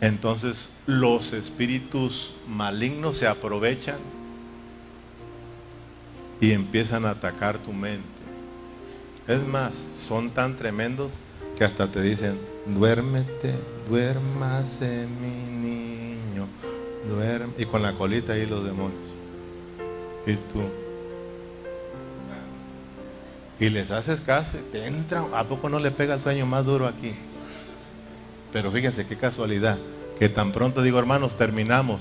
entonces los espíritus malignos se aprovechan y empiezan a atacar tu mente. Es más, son tan tremendos que hasta te dicen, duérmete, duérmase mi niño, duerme. Y con la colita ahí los demonios. Y tú. Y les haces caso y te entran. ¿A poco no le pega el sueño más duro aquí? Pero fíjense qué casualidad, que tan pronto digo, hermanos, terminamos.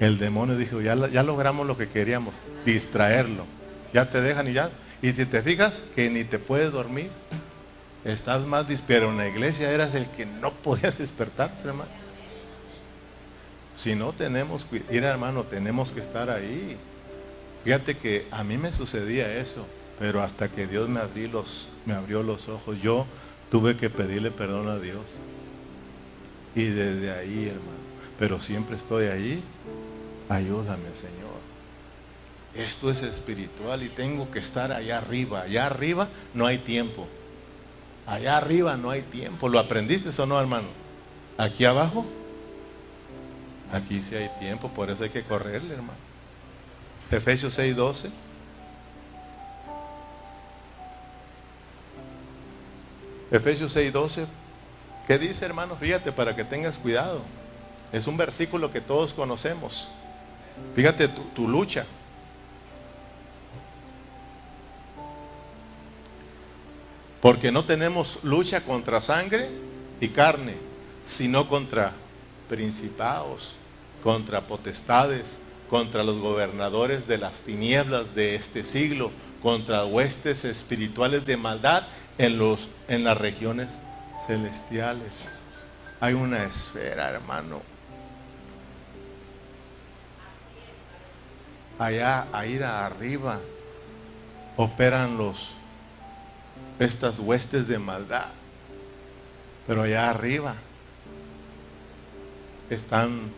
El demonio dijo, ya, logramos lo que queríamos, distraerlo. Ya te dejan y ya. Y si te fijas que ni te puedes dormir, estás más pero en la iglesia eras el que no podías despertar, hermano. Si no tenemos, mira hermano, tenemos que estar ahí. Fíjate que a mí me sucedía eso. Pero hasta que Dios me abrió los, me abrió los ojos, yo tuve que pedirle perdón a Dios. Y desde ahí, hermano, pero siempre estoy ahí, ayúdame, Señor. Esto es espiritual y tengo que estar allá arriba. Allá arriba no hay tiempo. Allá arriba no hay tiempo. ¿Lo aprendiste o no, hermano? Aquí abajo, aquí sí hay tiempo, por eso hay que correrle, hermano. Efesios 6, 12. Efesios 6, 12. ¿Qué dice, hermano? Fíjate, para que tengas cuidado. Es un versículo que todos conocemos. Fíjate tu, tu lucha. Porque no tenemos lucha contra sangre y carne, sino contra principados, contra potestades, contra los gobernadores de las tinieblas de este siglo, contra huestes espirituales de maldad en, los, en las regiones celestiales. Hay una esfera, hermano. Allá, ahí arriba, operan los estas huestes de maldad. Pero allá arriba están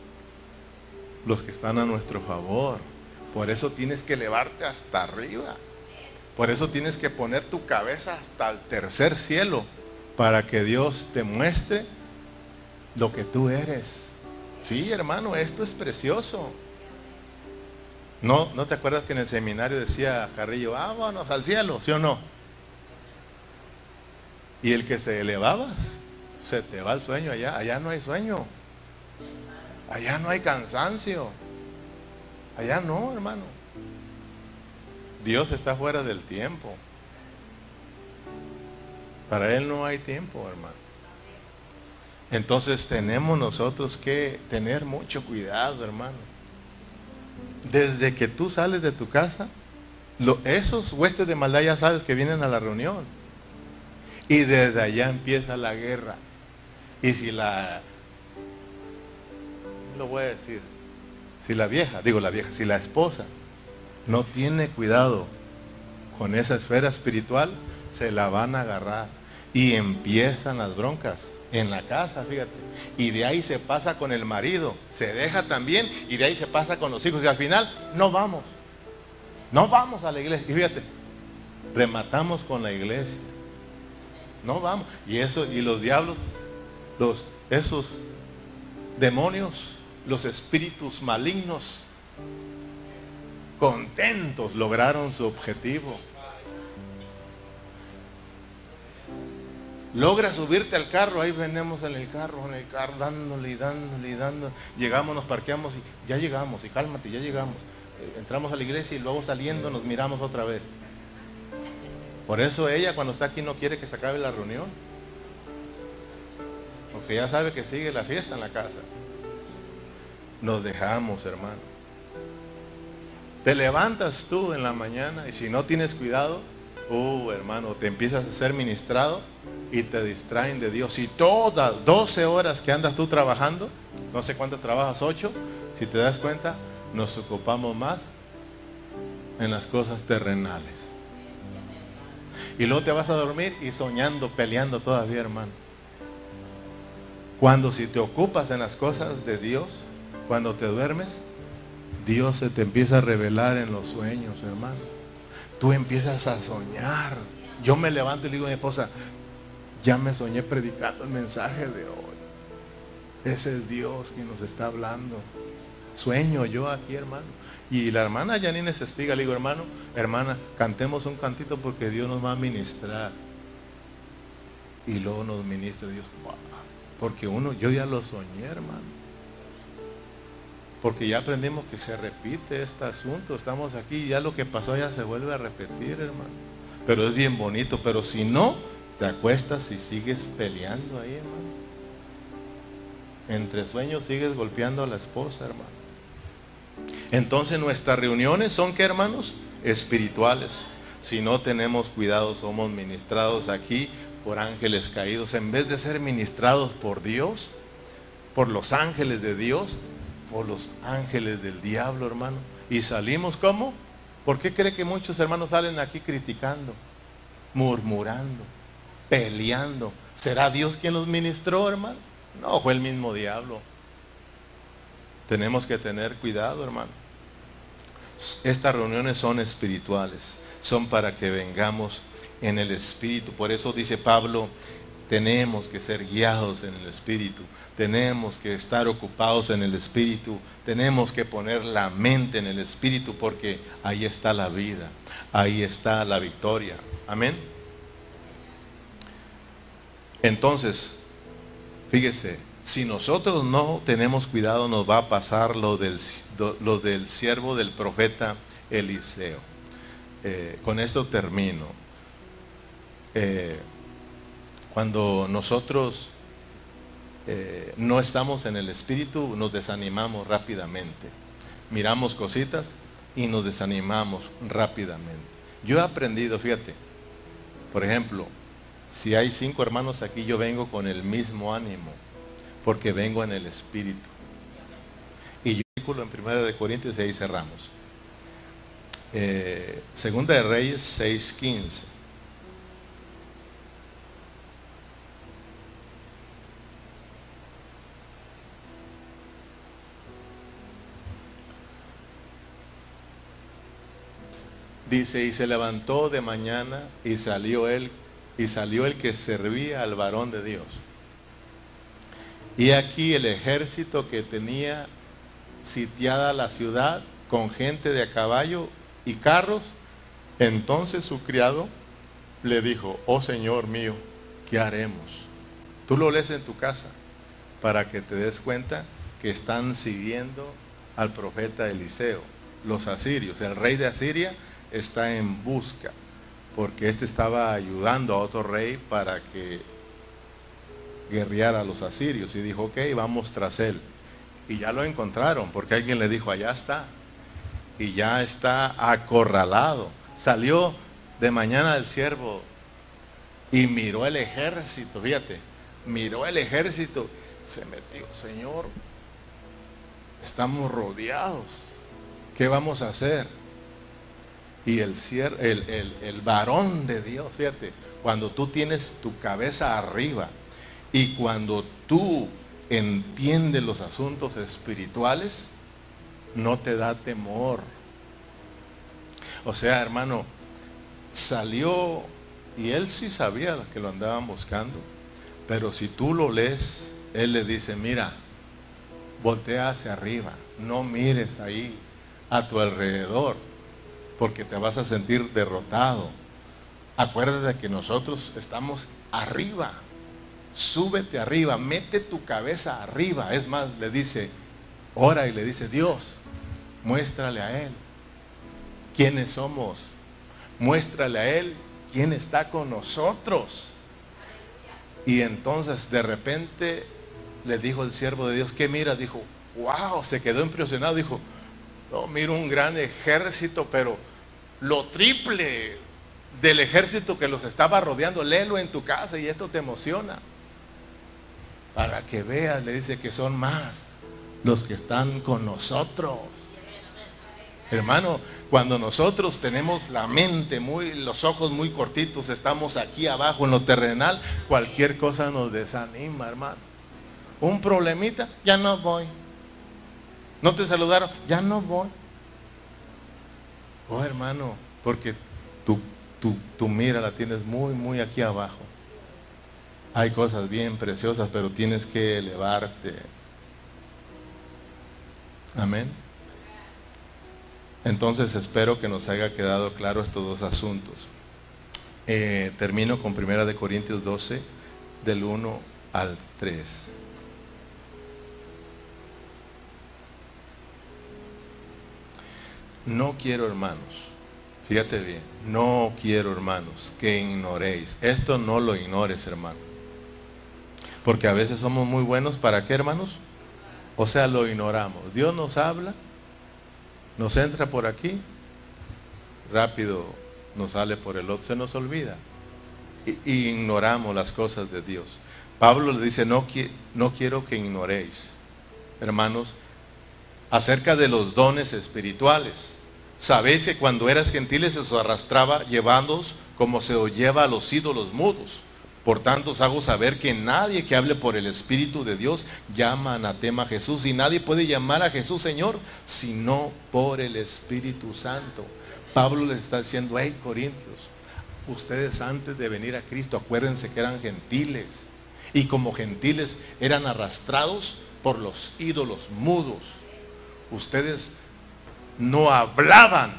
los que están a nuestro favor. Por eso tienes que elevarte hasta arriba. Por eso tienes que poner tu cabeza hasta el tercer cielo para que Dios te muestre lo que tú eres. Sí, hermano, esto es precioso. No, ¿no te acuerdas que en el seminario decía Carrillo, vámonos al cielo, sí o no? Y el que se elevabas, se te va el sueño allá, allá no hay sueño. Allá no hay cansancio. Allá no, hermano. Dios está fuera del tiempo. Para Él no hay tiempo, hermano. Entonces tenemos nosotros que tener mucho cuidado, hermano. Desde que tú sales de tu casa, esos huestes de maldad ya sabes que vienen a la reunión. Y desde allá empieza la guerra. Y si la lo voy a decir. Si la vieja, digo la vieja, si la esposa no tiene cuidado con esa esfera espiritual, se la van a agarrar. Y empiezan las broncas en la casa, fíjate. Y de ahí se pasa con el marido, se deja también, y de ahí se pasa con los hijos. Y al final no vamos. No vamos a la iglesia. Y fíjate, rematamos con la iglesia. No vamos. Y eso, y los diablos, los, esos demonios los espíritus malignos, contentos, lograron su objetivo. Logra subirte al carro, ahí venimos en el carro, en el carro, dándole y dándole y dándole. Llegamos, nos parqueamos y ya llegamos, y cálmate, ya llegamos. Eh, entramos a la iglesia y luego saliendo nos miramos otra vez. Por eso ella cuando está aquí no quiere que se acabe la reunión. Porque ya sabe que sigue la fiesta en la casa nos dejamos, hermano. Te levantas tú en la mañana y si no tienes cuidado, uh, hermano, te empiezas a ser ministrado y te distraen de Dios. Si todas 12 horas que andas tú trabajando, no sé cuántas trabajas, 8, si te das cuenta, nos ocupamos más en las cosas terrenales. Y luego te vas a dormir y soñando, peleando todavía, hermano. Cuando si te ocupas en las cosas de Dios, cuando te duermes, Dios se te empieza a revelar en los sueños, hermano. Tú empiezas a soñar. Yo me levanto y le digo a mi esposa, ya me soñé predicando el mensaje de hoy. Ese es Dios quien nos está hablando. Sueño yo aquí, hermano. Y la hermana Janine se estiga, le digo, hermano, hermana, cantemos un cantito porque Dios nos va a ministrar. Y luego nos ministra Dios. Porque uno, yo ya lo soñé, hermano. Porque ya aprendimos que se repite este asunto. Estamos aquí ya lo que pasó ya se vuelve a repetir, hermano. Pero es bien bonito. Pero si no, te acuestas y sigues peleando ahí, hermano. Entre sueños sigues golpeando a la esposa, hermano. Entonces nuestras reuniones son que, hermanos, espirituales. Si no tenemos cuidado, somos ministrados aquí por ángeles caídos. En vez de ser ministrados por Dios, por los ángeles de Dios, por los ángeles del diablo, hermano. Y salimos como? ¿Por qué cree que muchos hermanos salen aquí criticando, murmurando, peleando? ¿Será Dios quien los ministró, hermano? No, fue el mismo diablo. Tenemos que tener cuidado, hermano. Estas reuniones son espirituales, son para que vengamos en el espíritu. Por eso dice Pablo, tenemos que ser guiados en el Espíritu, tenemos que estar ocupados en el Espíritu, tenemos que poner la mente en el Espíritu porque ahí está la vida, ahí está la victoria. Amén. Entonces, fíjese, si nosotros no tenemos cuidado nos va a pasar lo del, lo del siervo del profeta Eliseo. Eh, con esto termino. Eh, cuando nosotros eh, no estamos en el espíritu, nos desanimamos rápidamente. Miramos cositas y nos desanimamos rápidamente. Yo he aprendido, fíjate, por ejemplo, si hay cinco hermanos aquí, yo vengo con el mismo ánimo, porque vengo en el espíritu. Y yo en Primera de Corintios y ahí cerramos. Eh, segunda de Reyes 6:15. Dice, y se levantó de mañana y salió él, y salió el que servía al varón de Dios. Y aquí el ejército que tenía sitiada la ciudad con gente de a caballo y carros. Entonces su criado le dijo, oh Señor mío, ¿qué haremos? Tú lo lees en tu casa para que te des cuenta que están siguiendo al profeta Eliseo, los asirios. El rey de Asiria está en busca, porque este estaba ayudando a otro rey para que guerreara a los asirios. Y dijo, ok, vamos tras él. Y ya lo encontraron, porque alguien le dijo, allá está. Y ya está acorralado. Salió de mañana el siervo y miró el ejército, fíjate, miró el ejército, se metió, Señor, estamos rodeados, ¿qué vamos a hacer? Y el, el, el, varón de Dios, fíjate, cuando tú tienes tu cabeza arriba y cuando tú entiendes los asuntos espirituales, no te da temor. O sea, hermano, salió y él sí sabía que lo andaban buscando, pero si tú lo lees, él le dice, mira, voltea hacia arriba, no mires ahí a tu alrededor porque te vas a sentir derrotado. Acuérdate que nosotros estamos arriba. Súbete arriba, mete tu cabeza arriba. Es más, le dice, ora y le dice, Dios, muéstrale a Él quiénes somos. Muéstrale a Él quién está con nosotros. Y entonces de repente le dijo el siervo de Dios, ¿qué mira? Dijo, wow, se quedó impresionado. Dijo, no, miro un gran ejército, pero lo triple del ejército que los estaba rodeando. Léelo en tu casa y esto te emociona. Para que veas, le dice que son más los que están con nosotros. Hermano, cuando nosotros tenemos la mente muy, los ojos muy cortitos, estamos aquí abajo en lo terrenal, cualquier cosa nos desanima, hermano. Un problemita, ya no voy. ¿No te saludaron? Ya no voy. Oh, hermano, porque tu, mira la tienes muy, muy aquí abajo. Hay cosas bien preciosas, pero tienes que elevarte. Amén. Entonces espero que nos haya quedado claro estos dos asuntos. Eh, termino con Primera de Corintios 12, del 1 al 3. No quiero, hermanos, fíjate bien, no quiero, hermanos, que ignoréis. Esto no lo ignores, hermano. Porque a veces somos muy buenos para qué, hermanos? O sea, lo ignoramos. Dios nos habla, nos entra por aquí, rápido nos sale por el otro, se nos olvida. Y, ignoramos las cosas de Dios. Pablo le dice, no, no quiero que ignoréis, hermanos, acerca de los dones espirituales. Sabéis que cuando eras gentiles se os arrastraba llevándoos como se os lleva a los ídolos mudos. Por tanto, os hago saber que nadie que hable por el Espíritu de Dios llama anatema a Jesús. Y nadie puede llamar a Jesús Señor, sino por el Espíritu Santo. Pablo les está diciendo, hey Corintios, Ustedes antes de venir a Cristo, acuérdense que eran gentiles. Y como gentiles eran arrastrados por los ídolos mudos. Ustedes no hablaban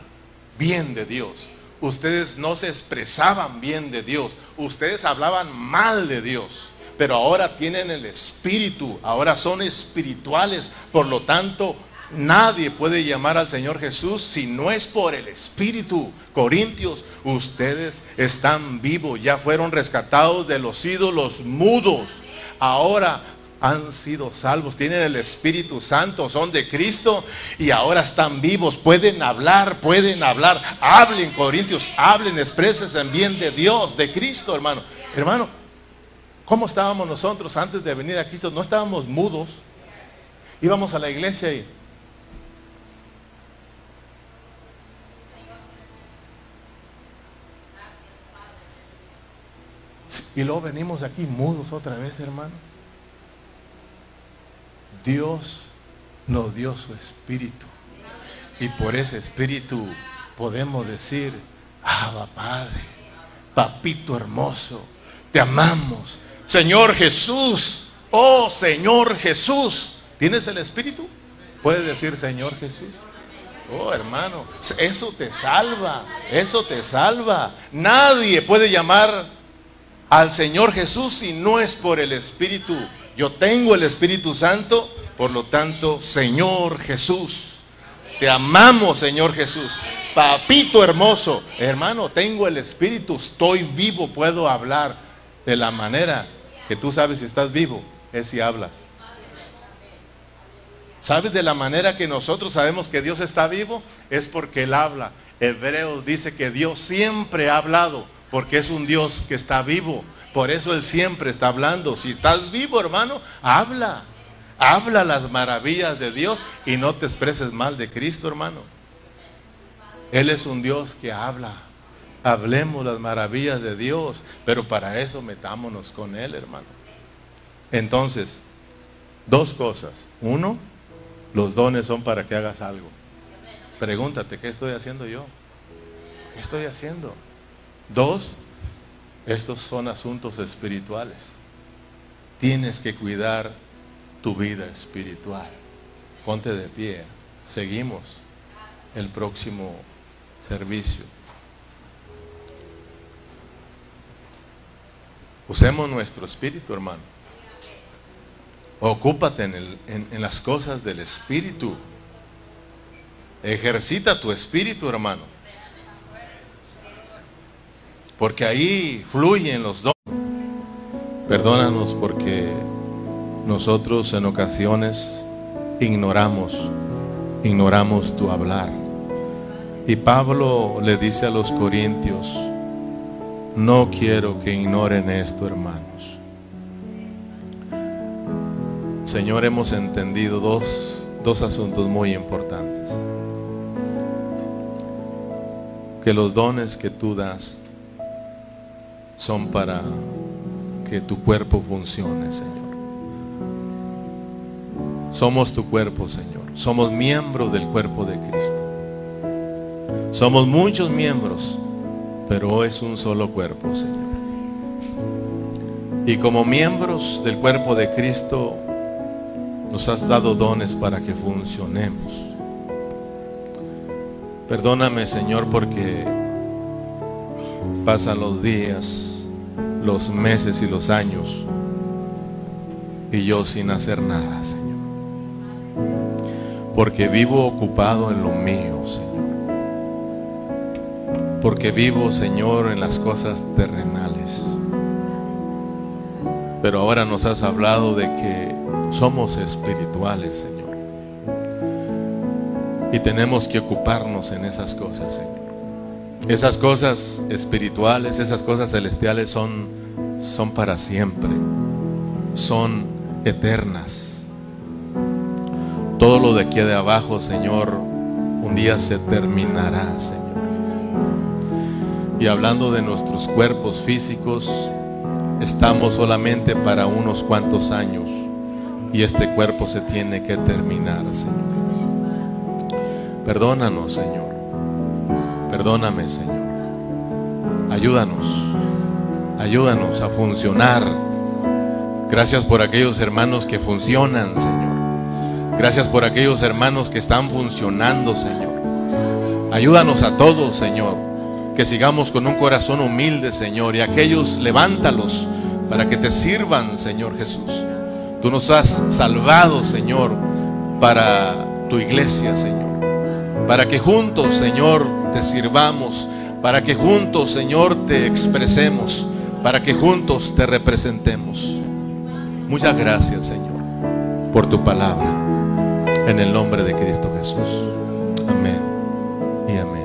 bien de Dios. Ustedes no se expresaban bien de Dios. Ustedes hablaban mal de Dios. Pero ahora tienen el espíritu. Ahora son espirituales. Por lo tanto, nadie puede llamar al Señor Jesús si no es por el espíritu. Corintios, ustedes están vivos. Ya fueron rescatados de los ídolos mudos. Ahora han sido salvos, tienen el Espíritu Santo, son de Cristo y ahora están vivos, pueden hablar, pueden hablar. Hablen, Corintios, hablen, expreses en bien de Dios, de Cristo, hermano. Hermano, ¿cómo estábamos nosotros antes de venir a Cristo? No estábamos mudos. Íbamos a la iglesia y Y luego venimos aquí mudos otra vez, hermano. Dios nos dio su espíritu. Y por ese espíritu podemos decir, Abba Padre, papito hermoso, te amamos. Señor Jesús, oh Señor Jesús. ¿Tienes el espíritu? Puedes decir Señor Jesús. Oh, hermano, eso te salva, eso te salva. Nadie puede llamar al Señor Jesús si no es por el Espíritu yo tengo el Espíritu Santo, por lo tanto, Señor Jesús, te amamos, Señor Jesús. Papito hermoso, hermano, tengo el Espíritu, estoy vivo, puedo hablar de la manera que tú sabes si estás vivo, es si hablas. ¿Sabes de la manera que nosotros sabemos que Dios está vivo? Es porque Él habla. Hebreos dice que Dios siempre ha hablado, porque es un Dios que está vivo. Por eso Él siempre está hablando. Si estás vivo, hermano, habla. Habla las maravillas de Dios y no te expreses mal de Cristo, hermano. Él es un Dios que habla. Hablemos las maravillas de Dios, pero para eso metámonos con Él, hermano. Entonces, dos cosas. Uno, los dones son para que hagas algo. Pregúntate, ¿qué estoy haciendo yo? ¿Qué estoy haciendo? Dos, estos son asuntos espirituales. Tienes que cuidar tu vida espiritual. Ponte de pie. Seguimos el próximo servicio. Usemos nuestro espíritu, hermano. Ocúpate en, en, las cosas del espíritu. Ejercita tu espíritu, hermano porque ahí fluyen los dones. Perdónanos porque nosotros en ocasiones ignoramos, ignoramos tu hablar. Y Pablo le dice a los corintios, no quiero que ignoren esto, hermanos. Señor, hemos entendido dos, dos asuntos muy importantes. Que los dones que tú das son para que tu cuerpo funcione, Señor. Somos tu cuerpo, Señor. Somos miembros del cuerpo de Cristo. Somos muchos miembros, pero es un solo cuerpo, Señor. Y como miembros del cuerpo de Cristo, nos has dado dones para que funcionemos. Perdóname, Señor, porque pasan los días los meses y los años y yo sin hacer nada, Señor. Porque vivo ocupado en lo mío, Señor. Porque vivo, Señor, en las cosas terrenales. Pero ahora nos has hablado de que somos espirituales, Señor. Y tenemos que ocuparnos en esas cosas, Señor. Esas cosas espirituales, esas cosas celestiales son, son para siempre, son eternas. Todo lo de aquí de abajo, Señor, un día se terminará, Señor. Y hablando de nuestros cuerpos físicos, estamos solamente para unos cuantos años y este cuerpo se tiene que terminar, Señor. Perdónanos, Señor. Perdóname, Señor. Ayúdanos, ayúdanos a funcionar. Gracias por aquellos hermanos que funcionan, Señor. Gracias por aquellos hermanos que están funcionando, Señor. Ayúdanos a todos, Señor, que sigamos con un corazón humilde, Señor, y aquellos levántalos para que te sirvan, Señor Jesús. Tú nos has salvado, Señor, para tu iglesia, Señor. Para que juntos, Señor, te sirvamos. Para que juntos, Señor, te expresemos. Para que juntos te representemos. Muchas gracias, Señor, por tu palabra. En el nombre de Cristo Jesús. Amén y amén.